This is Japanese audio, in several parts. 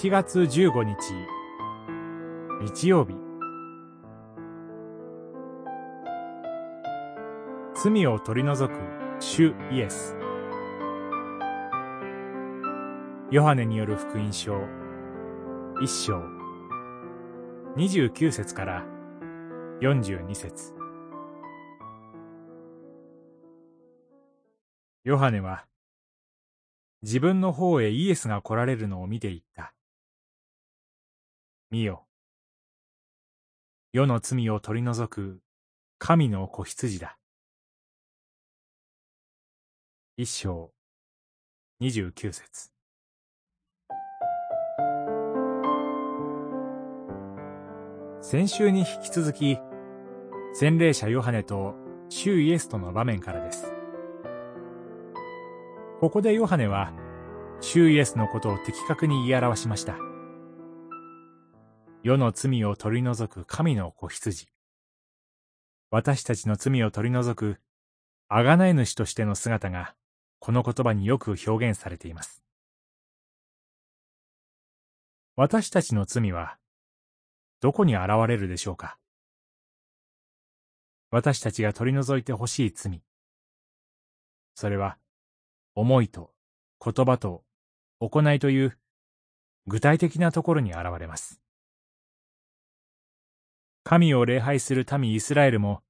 1月15日。日曜日。罪を取り除く。主イエス。ヨハネによる福音書。一章。29節から。42節。ヨハネは自分の方へイエスが来られるのを見ていった。見よ。世の罪を取り除く神の子羊だ。一章二十九節先週に引き続き、洗礼者ヨハネと主イエスとの場面からです。ここでヨハネは、主イエスのことを的確に言い表しました。世の罪を取り除く神の子羊。私たちの罪を取り除く、あがない主としての姿が、この言葉によく表現されています。私たちの罪は、どこに現れるでしょうか？私たちが取り除いてほしい罪。それは、思いと言葉と行いという具体的なところに現れます。神を礼拝する民イスラエルも、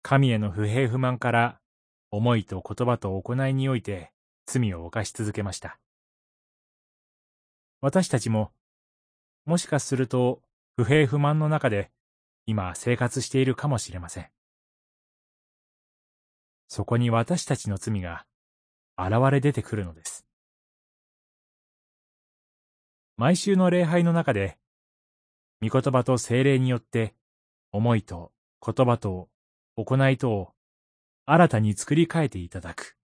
神への不平不満から思いと言葉と行いにおいて罪を犯し続けました。私たちも、もしかすると不平不満の中で今生活しているかもしれません。そこに私たちの罪が現れ出てくるのです。毎週の礼拝の中で、御言葉と精霊によって、思いと言葉と行いとを新たに作り変えていただく。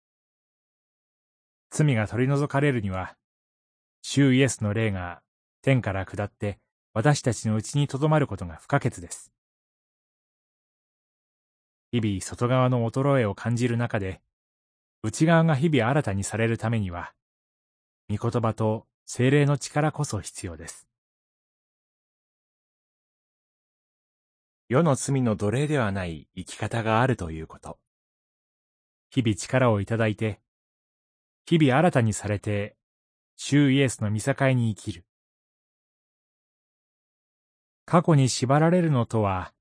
罪が取り除かれるには、主イエスの霊が天から下って私たちのうちに留まることが不可欠です。日々外側の衰えを感じる中で、内側が日々新たにされるためには、御言葉と精霊の力こそ必要です。世の罪の奴隷ではない生き方があるということ。日々力をいただいて、日々新たにされて、主イエスの見境に生きる。過去に縛られるのとは、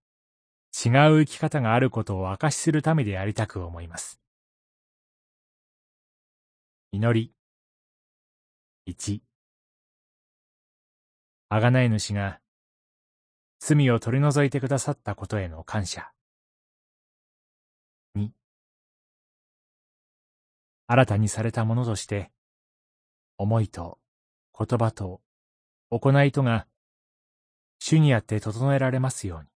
違う生き方があることを証しするためでありたく思います。祈り。一。あがない主が、罪を取り除いてくださったことへの感謝。二。新たにされたものとして、思いと言葉と行いとが、主にあって整えられますように。